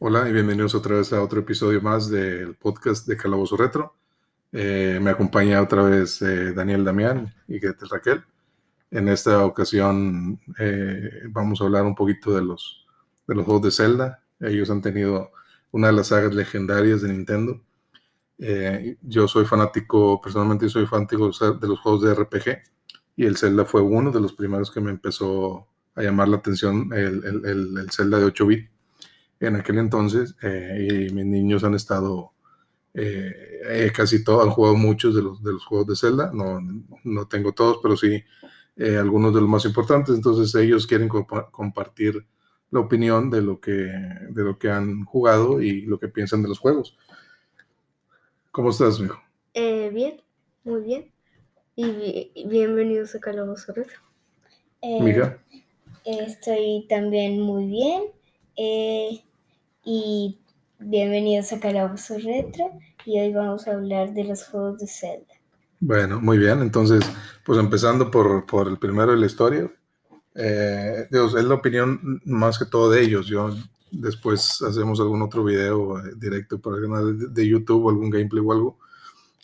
Hola y bienvenidos otra vez a otro episodio más del podcast de Calabozo Retro. Eh, me acompaña otra vez eh, Daniel Damián y Gretel Raquel. En esta ocasión eh, vamos a hablar un poquito de los, de los juegos de Zelda. Ellos han tenido una de las sagas legendarias de Nintendo. yo soy fanático, personalmente soy fanático de los juegos de RPG y el Zelda fue uno de los primeros que me empezó a llamar la atención, el, el, el Zelda de 8 bits en aquel entonces eh, y mis niños han estado eh, eh, casi todos, han jugado muchos de los, de los juegos de Zelda, no, no tengo todos, pero sí algunos de los más importantes, entonces ellos quieren compartir la opinión de lo, que, de lo que han jugado y lo que piensan de los juegos. ¿Cómo estás, mijo? bien, muy bien. Y bienvenidos a Calabozo Retro. Mija. estoy también muy bien y bienvenidos a Calabozo Retro y hoy vamos a hablar de los juegos de Zelda. Bueno, muy bien, entonces, pues empezando por, por el primero de la historia, eh, Dios, es la opinión más que todo de ellos, yo después hacemos algún otro video eh, directo para el canal de, YouTube o algún gameplay o algo,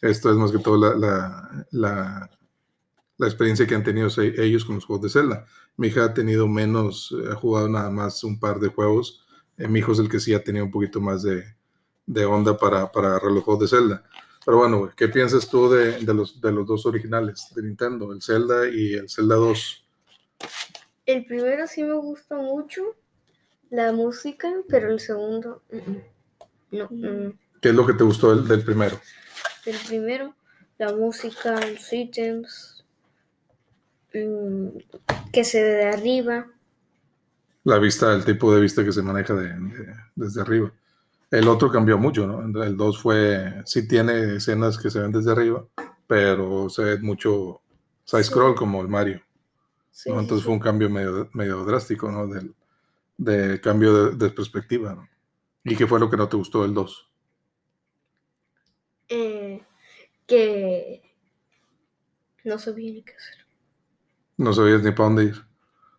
esto es más que todo la, la, la, la experiencia que han tenido ellos con los juegos de Zelda. Mi hija ha tenido menos, ha jugado nada más un par de juegos, eh, mi hijo es el que sí ha tenido un poquito más de, de onda para, para relojos de Zelda. Pero bueno, ¿qué piensas tú de, de, los, de los dos originales de Nintendo, el Zelda y el Zelda 2? El primero sí me gusta mucho, la música, pero el segundo, no. ¿Qué es lo que te gustó del, del primero? El primero, la música, los ítems, mm, que se ve de arriba. La vista, el tipo de vista que se maneja de, desde arriba. El otro cambió mucho, ¿no? El 2 fue, sí tiene escenas que se ven desde arriba, pero se ve mucho side-scroll como el Mario. Entonces fue un cambio medio, medio drástico, ¿no? Del, de cambio de, perspectiva, ¿no? ¿Y qué fue lo que no te gustó del 2? Eh, que no sabía ni qué hacer. No sabías ni para dónde ir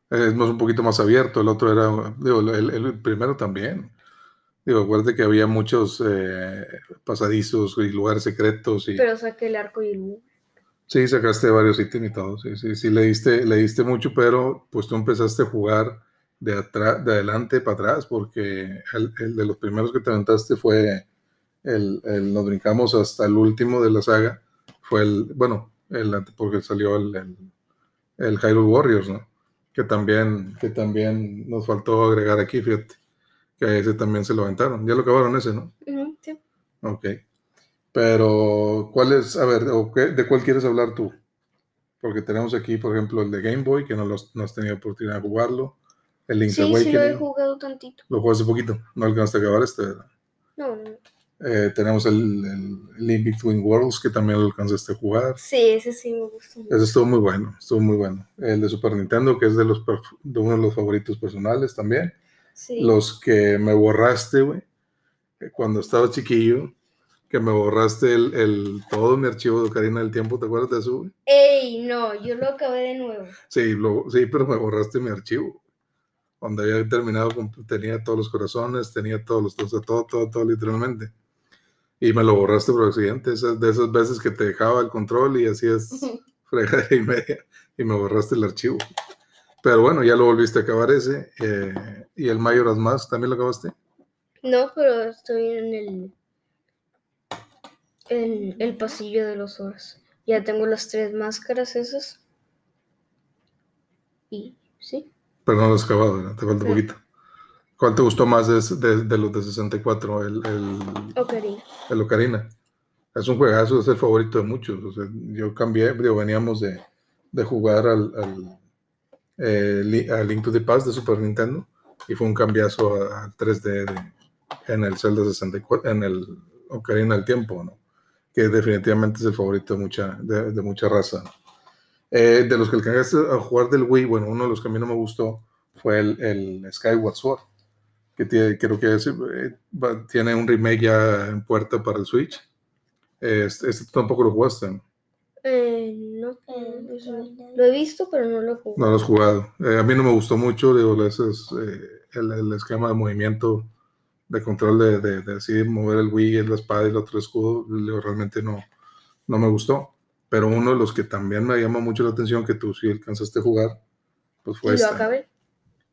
es un poquito más abierto, el otro era, digo, el, primero también. Digo, acuérdate que había muchos eh, pasadizos y lugares secretos. Y, pero saqué el arco y el Sí, sacaste varios ítems y todo, sí, sí, sí, le diste, le diste mucho, pero pues tú empezaste a jugar de atrás, de adelante para atrás, porque el, de los primeros que te aventaste fue el, el, nos brincamos hasta el último de la saga, fue el, bueno, el, porque salió el, el, el Hyrule Warriors, ¿no? Que también, que también nos faltó agregar aquí, fíjate, que ese también se lo aventaron. Ya lo acabaron ese, ¿no? sí. Ok. Pero, ¿cuál es, a ver, de cuál quieres hablar tú? Porque tenemos aquí, por ejemplo, el de Game Boy, que no, los, no has tenido oportunidad de jugarlo. El Link's sí, Awakening. Sí, lo he jugado tantito. Lo jugaste poquito, no alcanzaste a acabar este, ¿verdad? No, no. Eh, tenemos el, el, Link Between Worlds, que también lo alcanzaste a jugar. Sí, ese sí me gustó. Ese estuvo muy bueno, estuvo muy bueno. El de Super Nintendo, que es de, los, de uno de los favoritos personales también. Sí. Los que me borraste, güey, cuando estaba chiquillo, que me borraste el, el, todo mi archivo de Ocarina del Tiempo, ¿te acuerdas de eso, güey? Ey, no, yo lo acabé de nuevo. Sí, lo, sí, pero me borraste mi archivo. Cuando había terminado, tenía todos los corazones, tenía todos los, todo, todo, todo, todo literalmente y me lo borraste por accidente, esas, de esas veces que te dejaba el control y hacías fregadera y media y me borraste el archivo. Pero bueno, ya lo volviste a acabar ese. Eh, ¿Y el Mayoras Más también lo acabaste? No, pero estoy en el, en el pasillo de los horas. Ya tengo las tres máscaras esas. Y sí. Pero no lo has acabado, ¿verdad? te falta un poquito. ¿Cuál te gustó más de, de, los de 64? El, el, Ocarina. El Ocarina. Es un juegazo, es el favorito de muchos. O sea, yo cambié, digo, veníamos de, de jugar al, al eh, a Link to the Past de Super Nintendo y fue un cambiazo al 3D en el Zelda 64, en el Ocarina del Tiempo, ¿no? que definitivamente es el favorito de mucha, de, de mucha raza. Eh, de los que alcanzaste a jugar del Wii, bueno, uno de los que a mí no me gustó fue el, el Skyward Sword que tiene, creo que eh, tiene un remake ya en puerta para el Switch. Este, este tampoco lo jugaste. Eh, no, eh, lo he visto, pero no lo he jugado. No lo has jugado. a mí no me gustó mucho, digo, ese es, el, el, esquema de movimiento de control de, de, de así mover el Wii, la espada y el otro escudo, le- realmente no, no me gustó. Pero uno de los que también me llama mucho la atención, que tú sí alcanzaste a jugar, pues Y fue lo este, acabé.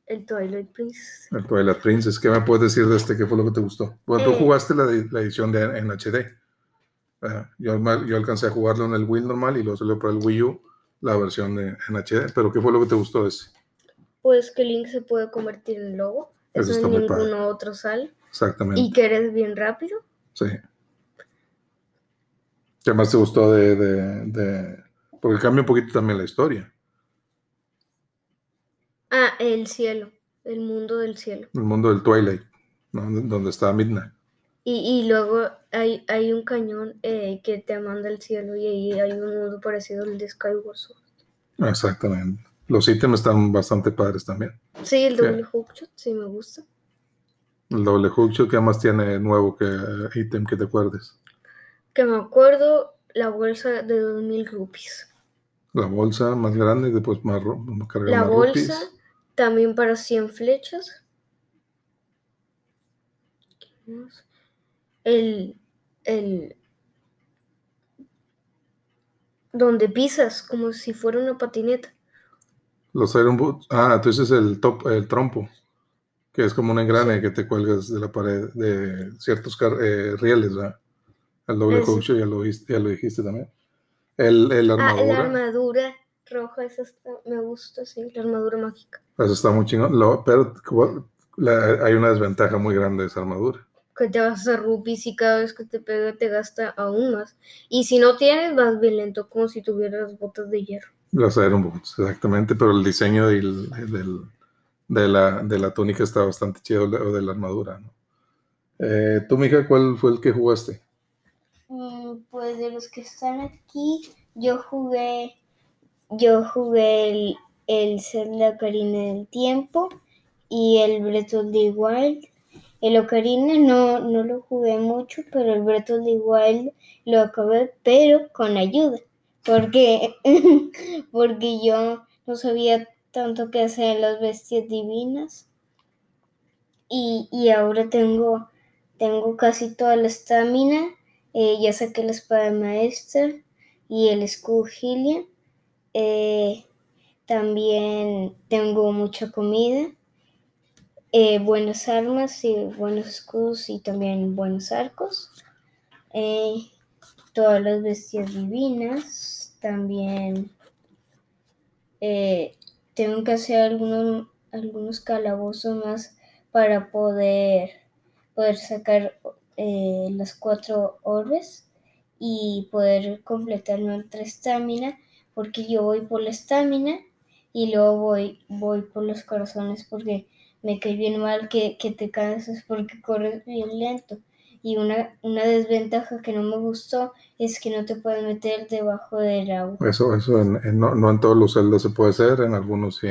El Twilight Princess. el Twilight Princess. ¿Qué me puedes decir de este? ¿Qué fue lo que te gustó? Bueno, tú Eh. jugaste la, la edición de, en HD. Yo, yo alcancé a jugarlo en el Wii normal y luego salió para el Wii U la versión de, en HD. Pero ¿qué fue lo que te gustó de ese? Pues que Link se puede convertir en lobo. Eso Eso, en muy padre. ninguno otro sale. Exactamente. Y que eres bien rápido. Sí. ¿Qué más te gustó de, de, de- Porque cambia un poquito también la historia. Ah, el cielo. El mundo del cielo. El mundo del Twilight, ¿no? Donde está Midna. Y, y luego hay, hay un cañón eh, que te manda al cielo y ahí hay un mundo parecido al de Skyward Sword. Exactamente. Los ítems están bastante padres también. Sí, el Sí. doble hookshot, sí me gusta. El doble hookshot, ¿qué más tiene nuevo que ítem que te acuerdes? Que me acuerdo, la bolsa de 2000 rupees. La bolsa más grande y después más, más La más bolsa rupees. También para 100 flechas. El, el... Donde pisas, como si fuera una patineta. Los Iron Boots. Ah, entonces el top, el trompo, que es como un engrane que te cuelgas de la pared de ciertos eh, rieles, ¿verdad? El doble hookshot ya lo, ya lo dijiste también. El, el Ah, la armadura, armadura roja, esa está- me gusta, sí, la armadura mágica. eso está muy chingón. Lo- pero como- la- hay una desventaja muy grande de esa armadura. Que te vas a rupees y cada vez que te pega te gasta aún más. Y si no tienes, vas bien lento, como si tuvieras botas de hierro. Los Iron Boots, exactamente, pero el diseño del- del- de, la, de la túnica está bastante chido, o de la armadura, ¿no? Eh, Tú, mija, ¿cuál fue el que jugaste? Mm, Pues de los que están aquí, yo jugué, yo jugué el, el Zelda Ocarina del Tiempo y el Breath of the Wild. El Ocarina no, no lo jugué mucho, pero el Breath of the Wild lo acabé, pero con ayuda, porque, porque yo no sabía tanto qué hacer las bestias divinas y, y ahora tengo, tengo casi toda la estamina. Eh, ya saqué la espada maestra y el escudo. Eh, también tengo mucha comida, eh, buenas armas y buenos escudos y también buenos arcos. Eh, todas las bestias divinas. También tengo que hacer algunos, algunos calabozos más para poder, poder sacar las cuatro orbes y poder completar nuestra estamina porque yo voy por la estamina y luego voy, voy por los corazones porque me cae bien mal que, que te cansas porque corres bien lento. Y una, una desventaja que no me gustó es que no te puedes meter debajo del agua. Eso, eso en- en- no, no en todos los celdas se puede hacer, en algunos sí,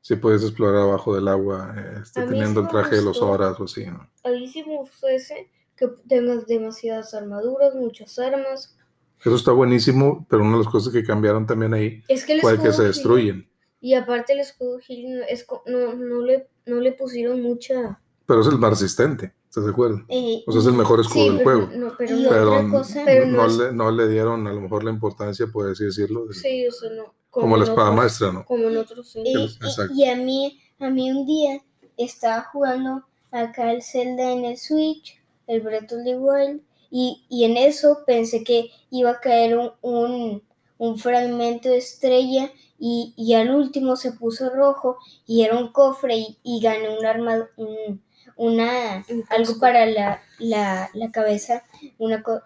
sí puedes explorar abajo del agua, este, teniendo sí el traje de los horas o así, ¿no? A mí sí me gustó ese, que tengas demasiadas armaduras, muchas armas. Eso está buenísimo, pero una de las cosas que cambiaron también ahí Es que el fue que se destruyen. Y aparte el escudo Hylian es no, no, le, no le pusieron mucha... Pero es el más resistente, ¿estás de acuerdo? Eh, O sea, es el mejor escudo Sí, del pero juego. no, pero Y no- Pero, otra cosa- Pero no, no es- le, no le dieron a lo mejor la importancia, por así decirlo, del- Sí, o sea, no. como la en espada otros- maestra, ¿no? Como en otros sí. Y, y a mí, a mí un día estaba jugando acá el Zelda en el Switch, el Breath of the Wild, y, y en eso pensé que iba a caer un, un, un fragmento de estrella y, y al último se puso rojo y era un cofre y, y gané un arma, un- una, Un algo para la, la, la cabeza, una co-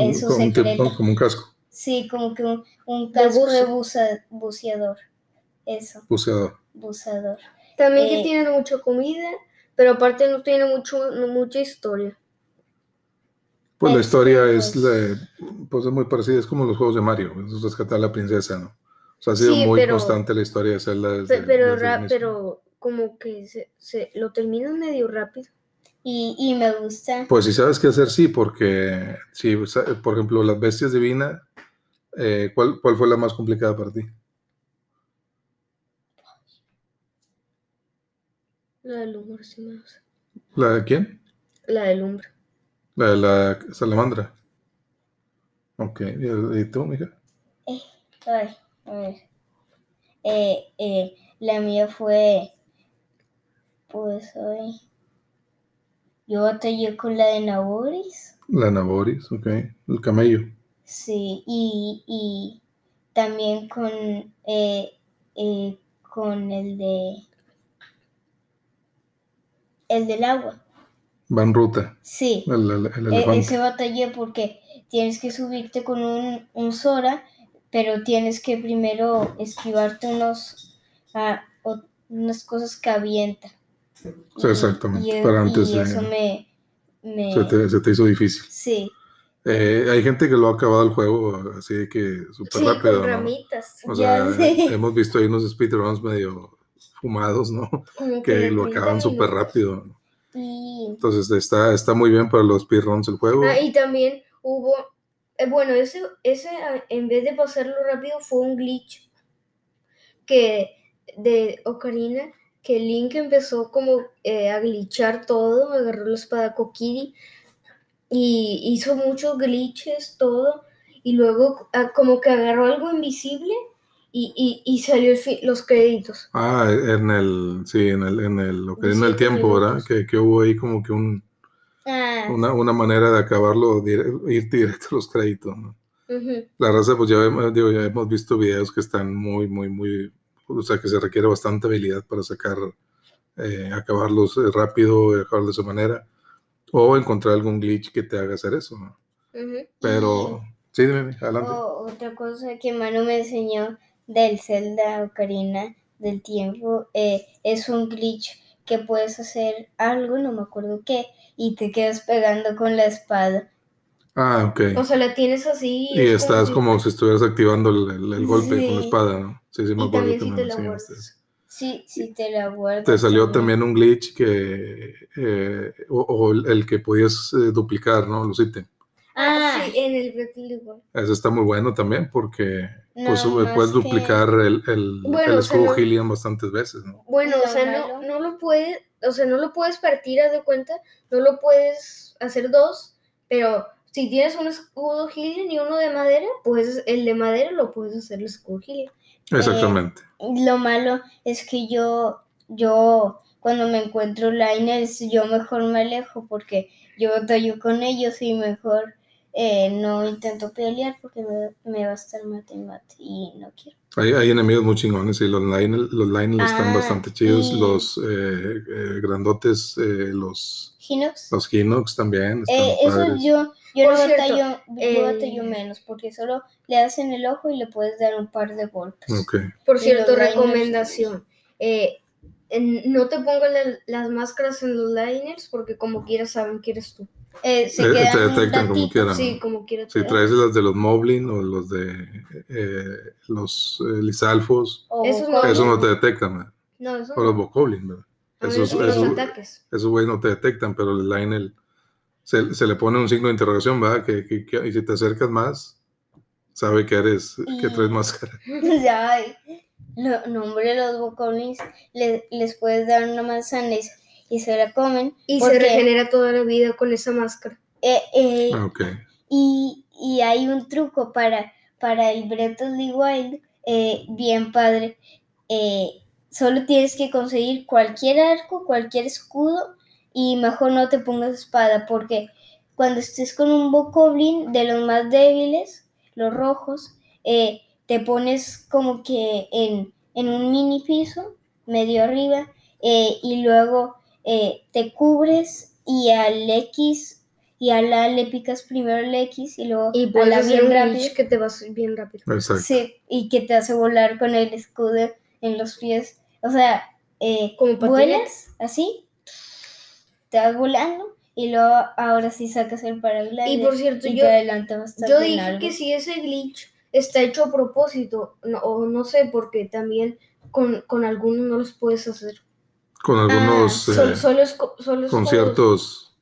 eso como, un como un casco, Sí, como que un, un casco de buzo. buza- buceador. Eso, buceador. buceador. También Eh, que tiene mucha comida, pero aparte no tiene mucho, no mucha historia. Pues la Este, historia es, pues- pues es muy parecida, es como los juegos de Mario, es rescatar a la princesa, ¿no? O sea, ha sido Sí, muy pero- constante la historia de Zelda desde, Pe- pero, desde ra- pero como que se, se lo terminan medio rápido. Y, y me gusta. Pues si sabes qué hacer, sí, porque si, sa- por ejemplo, las bestias divinas, eh, ¿cuál, ¿cuál fue la más complicada para ti? La del humor sí gusta. ¿La de quién? La de lumbre. La de la salamandra. Ok, ¿y tú, mija? Ay, a ver. Eh, eh, la mía fue. Pues hoy. Yo batallé con la de Naboris. La Naboris, ok. El camello. Sí, y, y también con, eh, eh, con el de. El del agua. Va en ruta. Sí. El, el- el E- elefante. ese batallé porque tienes que subirte con un, un Sora, pero tienes que primero esquivarte unos ah, o- unas cosas que avienta. Sí, exactamente, Y, para y antes de- eso me, me- Se te, se te hizo difícil. sí. Eh, hay gente que lo ha acabado el juego así de que súper Sí, rápido, con ¿no? ramitas. O Ya sea, sé. hemos visto ahí unos speedruns medio fumados, ¿no? Como Que lo 30 acaban súper rápido. Entonces está, está muy bien para los speedruns el juego. Ah, y también hubo, eh, bueno, ese, ese ah, en vez de pasarlo rápido fue un glitch que de Ocarina, que Link empezó como eh, a glitchar todo, agarró la espada Kokiri y hizo muchos glitches, todo, y luego ah, como que agarró algo invisible y, y, y salió el los créditos. Ah, en el, sí, en el, en el, lo que en el tiempo, ¿verdad? Que, que hubo ahí como que un, ah, una, una manera de acabarlo, dire- ir directo a los créditos, ¿no? Ujú. La raza, pues ya, digo, ya hemos visto videos que están muy, muy, muy, o sea, que se requiere bastante habilidad para sacar, eh, acabarlos eh, rápido, y acabarlos de esa manera, o encontrar algún glitch que te haga hacer eso, ¿no? Ujú. Pero, sí, dime, adelante. o- otra cosa que Manu me enseñó del Zelda Ocarina del tiempo eh, es un glitch que puedes hacer algo, no me acuerdo qué, y te quedas pegando con la espada. Ah, ok. O sea, la tienes así. Y es estás si- como si estuvieras activando el, el- el golpe con la espada, ¿no? Sí, sí, me acuerdo también que si me enseñaste. Sí, sí te la guardas. Te salió también. también un glitch que, eh, o, o el, que podías eh, duplicar, ¿no? Los ítems. Ah, sí, en el Breath of the Wild. Eso está muy bueno también porque Nada eh, más puedes que- duplicar el, el, Bueno, el o sea, escudo no- Hylian bastantes veces, ¿no? Bueno, o Lo sea, no, no lo puedes, o sea, no lo puedes partir, haz de cuenta, no lo puedes hacer dos, pero si tienes un escudo Hylian y uno de madera, pues el de madera lo puedes hacer el escudo Hylian. Exactamente. Lo malo es que yo, yo, cuando me encuentro liners, yo mejor me alejo porque yo batallo con ellos y mejor eh, no intento pelear porque me, me va a estar mate y mate y no quiero. Hay, hay enemigos muy chingones y los Lionel, los Lionel están Ah, bastante chidos. y- Los eh, eh, grandotes, eh, los, Hinox. los Hinox también están Eh, eso yo, yo Por no cierto, batallo, yo eh, batallo menos porque solo le das en el ojo y le puedes dar un par de golpes. Ok. Por Y cierto, recomendación, eh, en- no te pongas la- las máscaras en los liners porque como quieras saben que eres tú. Eh, se Eh, quedan te detectan como quieran. Sí, como quieras. Si traes las de los Moblin o los de eh, los eh, Lisalfos, o Esos no- con- eso no te detectan. No, eso O los no. Bokoblin, ¿verdad? A Esos, los esos, ataques. esos güeyes no te detectan, pero el Lionel se, se le pone un signo de interrogación, ¿verdad? Que, que- que- y si te acercas más, sabe que eres, que traes Y- máscara. Lo, no, hombre, los bokoblins le- les puedes dar una manzana y, y se la comen. Y porque, se regenera toda la vida con esa máscara. eh, eh, Ah, ok. y, y hay un truco para, para el Breath of the Wild, eh, bien padre. Eh, solo tienes que conseguir cualquier arco, cualquier escudo y mejor no te pongas espada porque cuando estés con un bokoblin de los más débiles, los rojos, eh, te pones como que en, en un mini piso, medio arriba, eh, y luego eh, te cubres y al X y a la le picas primero el X y luego Y a puedes la hacer bien un rápido. glitch que te vas bien rápido. Exacto. Sí, y que te hace volar con el escudo en los pies. O sea, eh, Como vuelas así, te vas volando y luego ahora sí sacas el paraglider Y por cierto, y yo, te adelanta bastante yo dije que si ese glitch está hecho a propósito, no, o no sé, porque también con, con algunos no los puedes hacer. Con algunos Ah, Sol- solo es, co- solo es con con- ciertos.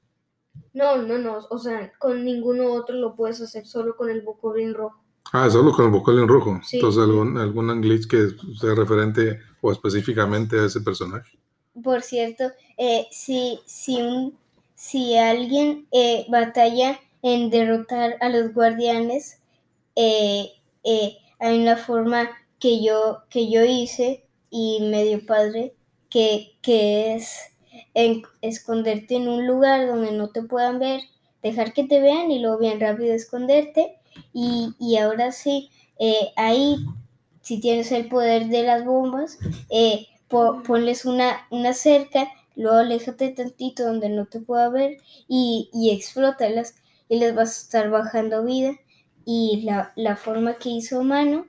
No, no, no. O sea, con ninguno otro lo puedes hacer, solo con el Bokoblin rojo. Ah, solo con el Bokolin rojo. Sí. Entonces, algún, algún glitch que sea referente o específicamente a ese personaje. Por cierto, eh, si, si, un, si alguien eh, batalla en derrotar a los guardianes, eh, eh, hay una forma que yo, que yo hice y medio padre, que, es esconderte en un lugar donde no te puedan ver, dejar que te vean y luego bien rápido esconderte. Y, y ahora sí, eh, ahí, si tienes el poder de las bombas, eh, po- ponles una, una cerca, luego aléjate tantito donde no te pueda ver y, y explótalas y les vas a estar bajando vida. Y la, la forma que hizo Mano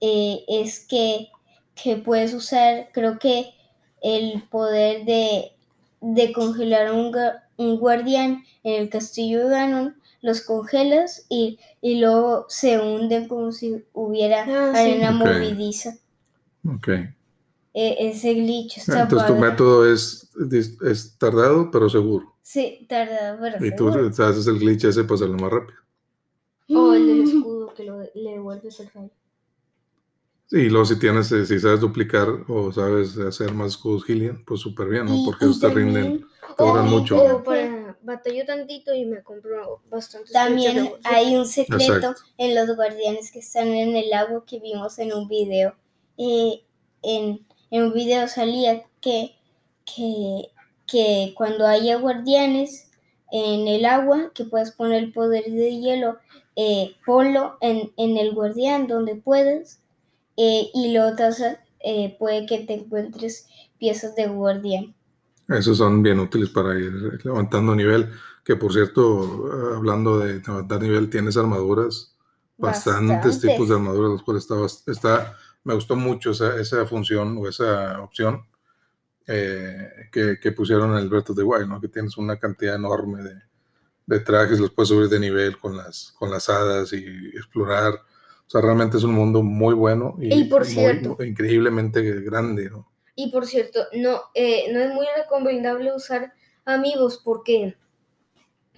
eh, es que, que puedes usar, creo que el poder de, de congelar a un, un guardián en el castillo de Ganon, los congelas y, y luego se hunden como si hubiera Ah, sí. arena Ok. movediza. Ok. E- ese glitch está Entonces tu padre. método es, es tardado, pero seguro. Sí, tarda, pero Y tú seguro. haces el glitch ese para hacerlo más rápido. O el del escudo que lo, le devuelves el rayo. Y luego si tienes, eh, si sabes duplicar o sabes hacer más escudos Gillian, pues súper bien, ¿no? Porque y esos te también- rinden, te duran también mucho. creo O para batallo tantito y me compro bastantes También hay un secreto Exacto. en los guardianes que están en el agua que vimos en un video. Eh, en, en un video salía que, que, que cuando haya guardianes en el agua, que puedes poner el poder de hielo, eh, ponlo en, en el guardián donde puedas eh, y luego eh, puede que te encuentres piezas de guardián. Esos son bien útiles para ir levantando nivel. Que por cierto, eh, hablando de levantar nivel, tienes armaduras, bastantes, Bastantes. tipos de armaduras, los cuales está, está, me gustó mucho esa, esa función o esa opción eh, que, que pusieron en el Breath of the Wild, ¿no? Que tienes una cantidad enorme de, de trajes, los puedes subir de nivel con las, con las hadas y explorar. O sea, realmente es un mundo muy bueno y, Y por muy- cierto. muy- increíblemente grande, ¿no? Y por cierto, no, eh, no es muy recomendable usar amigos porque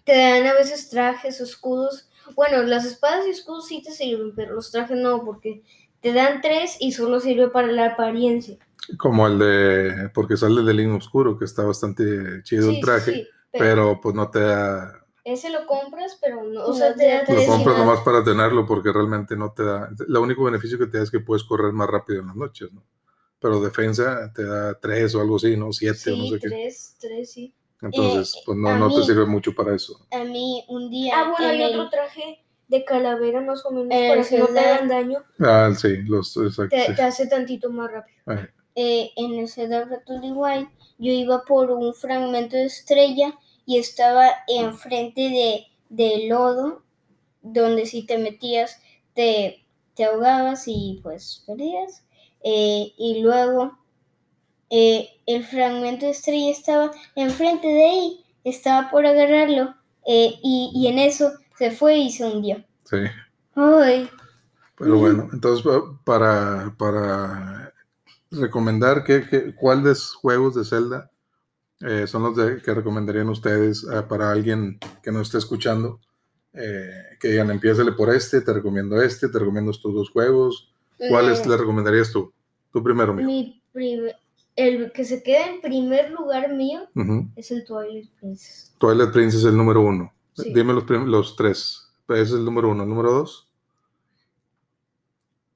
te dan a veces trajes escudos. Bueno, las espadas y escudos sí te sirven, pero los trajes no, porque te dan tres y solo sirve para la apariencia. Como el de, porque sale del Link Oscuro, que está bastante chido Sí, el sí, traje, sí, pero pero pues no te da, ese lo compras, pero no, o sea, te te da lo tres compras nada. nomás para tenerlo porque realmente no te da, lo único beneficio que te da es que puedes correr más rápido en las noches, ¿no? Pero defensa te da tres o algo así, ¿no? Siete o no Sí, sé qué. tres, tres, sí. Entonces, Eh, pues no, a no te mí- sirve mucho para eso. A mí un día... Ah, bueno, en hay el- otro traje de calavera más o menos En para el que no te hagan daño. Ah, sí, los, exacto, Te, sí. te hace tantito más rápido. Eh, en el the Wild, yo iba por un fragmento de estrella y estaba enfrente de, de lodo, donde si te metías te, te ahogabas y pues perdías. Eh, y luego eh, el fragmento de estrella estaba enfrente de ahí, estaba por agarrarlo eh, y, y en eso se fue y se hundió. sí. Ay, Pero bueno, entonces pa- para, para recomendar que, que- cuáles juegos de Zelda eh, son los de- que recomendarían ustedes eh, para alguien que no esté escuchando, eh, que digan, empiézale por este, te recomiendo este, te recomiendo estos dos juegos. ¿Cuáles eh, le recomendarías tú? Tú primero, mijo. Mi primer- el que se queda en primer lugar mío es el Twilight Princess. Twilight Princess es el número uno. Sí. Dime los, los tres. Ese es el número uno. ¿El número dos?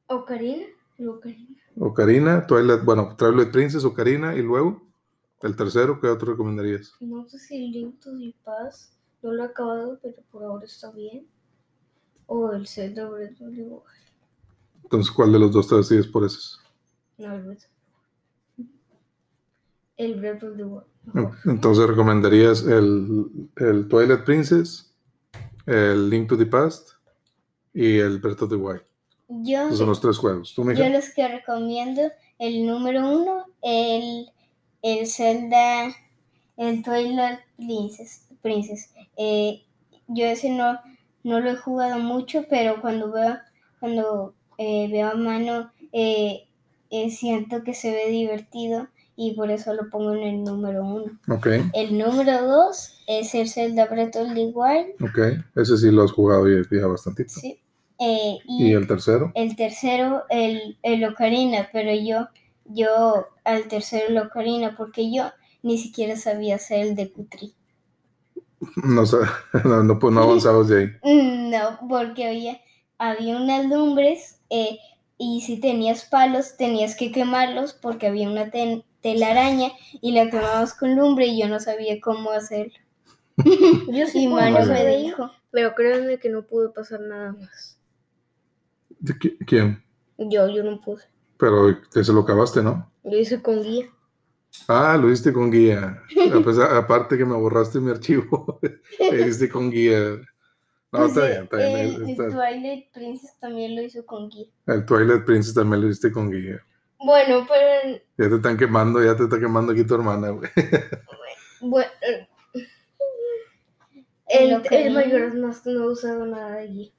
Ocarina, Ocarina. Ocarina, Twilight, bueno, Twilight Princess, Ocarina y luego el tercero, ¿qué otro recomendarías? No sé si Link to the Past no lo he acabado, pero por ahora está bien. O el Zelda Breath of the Wild. Entonces, ¿cuál de los dos te decides por esos? No, el Breath. El Breath of the Wild. Entonces recomendarías el, el Twilight Princess, el Link to the Past y el Breath of the Wild. yo, Esos son los tres juegos. ¿Tú, Yo los que recomiendo, el número uno, el, el Zelda, el Twilight Princess. Princess. Eh, yo ese no, no lo he jugado mucho, pero cuando veo, cuando eh, veo a mano, eh, eh, siento que se ve divertido y por eso lo pongo en el número uno. El número dos es el Zelda Breath of the Wild. ok. Ese sí lo has jugado ya, ya bastantito. Sí. Eh, ¿Y el tercero? El tercero, el, el Ocarina, pero yo, yo al tercero el Ocarina, porque yo ni siquiera sabía hacer el de Cutri. No, sa- no, no, pues no avanzabas de ahí. No, porque había, había unas lumbres eh, y si tenías palos tenías que quemarlos porque había una ten- telaraña y la quemabas con lumbre y yo no sabía cómo hacerlo. Yo sí Y Vale. me dijo, pero créanme que no pude pasar nada más. ¿De qui- ¿Quién? Yo, yo no pude. Pero te se lo acabaste, ¿no? Yo hice con guía. Ah, lo hiciste con guía. A pesar- aparte que me borraste mi archivo, lo hiciste con guía. No, pues, está bien, está bien. el, el- el está- Twilight Princess también lo hizo con guía. El Twilight Princess también lo hiciste con guía. Bueno, pero Ya te están quemando, ya te está quemando aquí tu hermana, güey. bueno, En el, lo que el mayor más no ha usado nada de guía.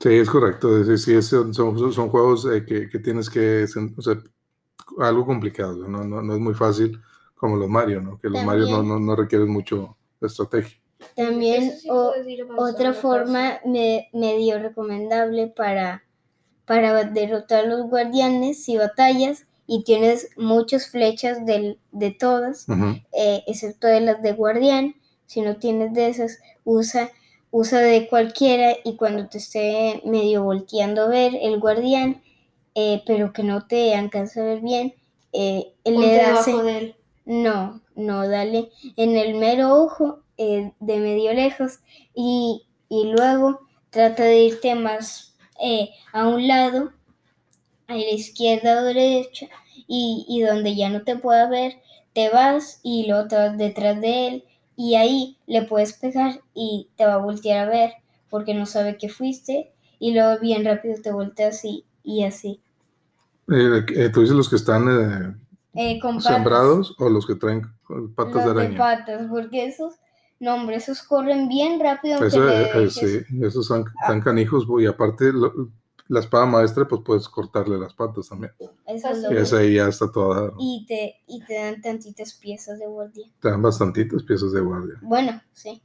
Sí, es correcto. Sí, sí, son, son, son juegos eh, que, que tienes que, sen- o sea, algo complicado, ¿no? No, no es muy fácil como los Mario, ¿no? Que los Mario no, no, no requieren mucho estrategia. También sí o- otra forma me- medio recomendable para, para derrotar los guardianes si batallas y tienes muchas flechas del- de todas, eh, excepto de las de guardián. Si no tienes de esas, usa, usa de cualquiera y cuando te esté medio volteando a ver el guardián, eh, pero que no te alcance a ver bien, eh, le Ponte das en- de él. no, no, dale en el mero ojo eh, de medio lejos y, y luego trata de irte más eh, a un lado, a la izquierda o derecha y, y donde ya no te pueda ver, te vas y luego te vas detrás de él y ahí le puedes pegar y te va a voltear a ver porque no sabe que fuiste y luego bien rápido te volteas y, y así. Eh, eh, ¿Tú dices los que están eh, patas. sembrados o los que traen patas Los de de araña? patas, porque esos, no hombre, esos corren bien rápido Eso, le sí, esos son tan canijos, y aparte lo- la espada maestra, pues puedes cortarle las patas también. eso es lo Y esa ahí ya está toda, y te, y te dan tantitas piezas de guardia. te dan bastantitas piezas de guardia. Bueno, sí.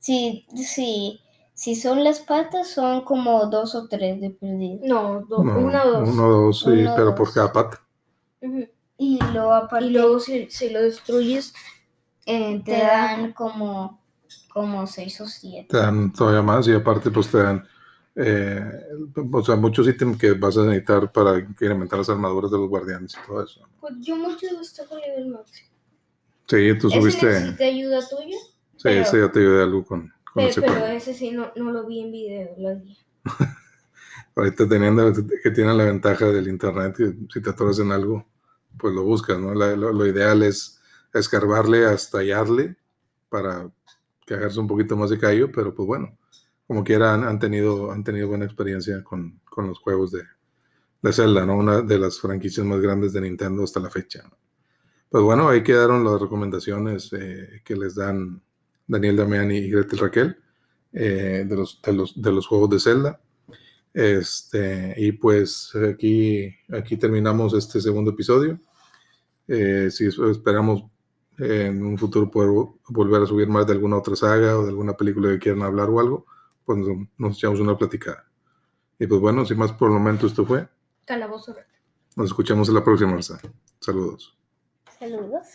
Si, si, si son las patas, son como dos o tres de perdido. No, do- No, una o dos. Uno o dos, sí, Uno pero por cada pata. Y luego aparte Y luego si, si lo destruyes, eh, te dan como, como seis o siete. Te dan todavía más y aparte pues te dan eh, o sea, muchos ítems que vas a necesitar para incrementar las armaduras de los guardianes y todo eso. Pues yo mucho estaba a nivel máximo. Sí, tú Ese subiste, necesita ayuda tuya, sí, pero- ese ya te ayudé algo con, con pero, ese pero ese sí no, no lo vi en video, la guía. Ahorita teniendo que tienen la ventaja del internet, si te atoras en algo, pues lo buscas, ¿no? La- lo, lo ideal es escarbarle hasta hallarle para hagas un poquito más de callo, pero pues bueno, como quiera han, han tenido, han tenido buena experiencia con, con los juegos de, de Zelda, ¿no? Una de las franquicias más grandes de Nintendo hasta la fecha. ¿no? Pues bueno, ahí quedaron las recomendaciones eh, que les dan Daniel Damián y Gretel Raquel eh, de, los, de, los, de los juegos de Zelda. Este, y pues aquí, aquí terminamos este segundo episodio. Eh, si es- esperamos en un futuro poder vo- volver a subir más de alguna otra saga o de alguna película que quieran hablar o algo, pues nos, nos echamos una platicada. Y pues bueno, sin más por el momento esto fue. Calabozo. Nos escuchamos en la próxima. Marza. Saludos. Saludos.